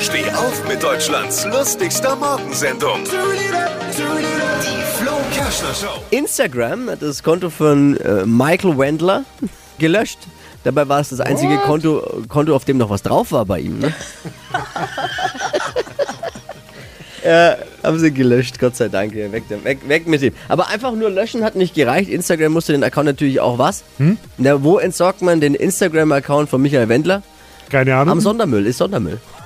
Steh auf mit Deutschlands lustigster Morgensendung. Die Flo Kerschner Show. Instagram hat das Konto von äh, Michael Wendler gelöscht. Dabei war es das einzige Konto, Konto, auf dem noch was drauf war bei ihm. Ne? ja, haben sie gelöscht, Gott sei Dank. Weg, weg, weg mit dem. Aber einfach nur löschen hat nicht gereicht. Instagram musste den Account natürlich auch was. Na, wo entsorgt man den Instagram-Account von Michael Wendler? Keine Ahnung. Am Sondermüll, ist Sondermüll.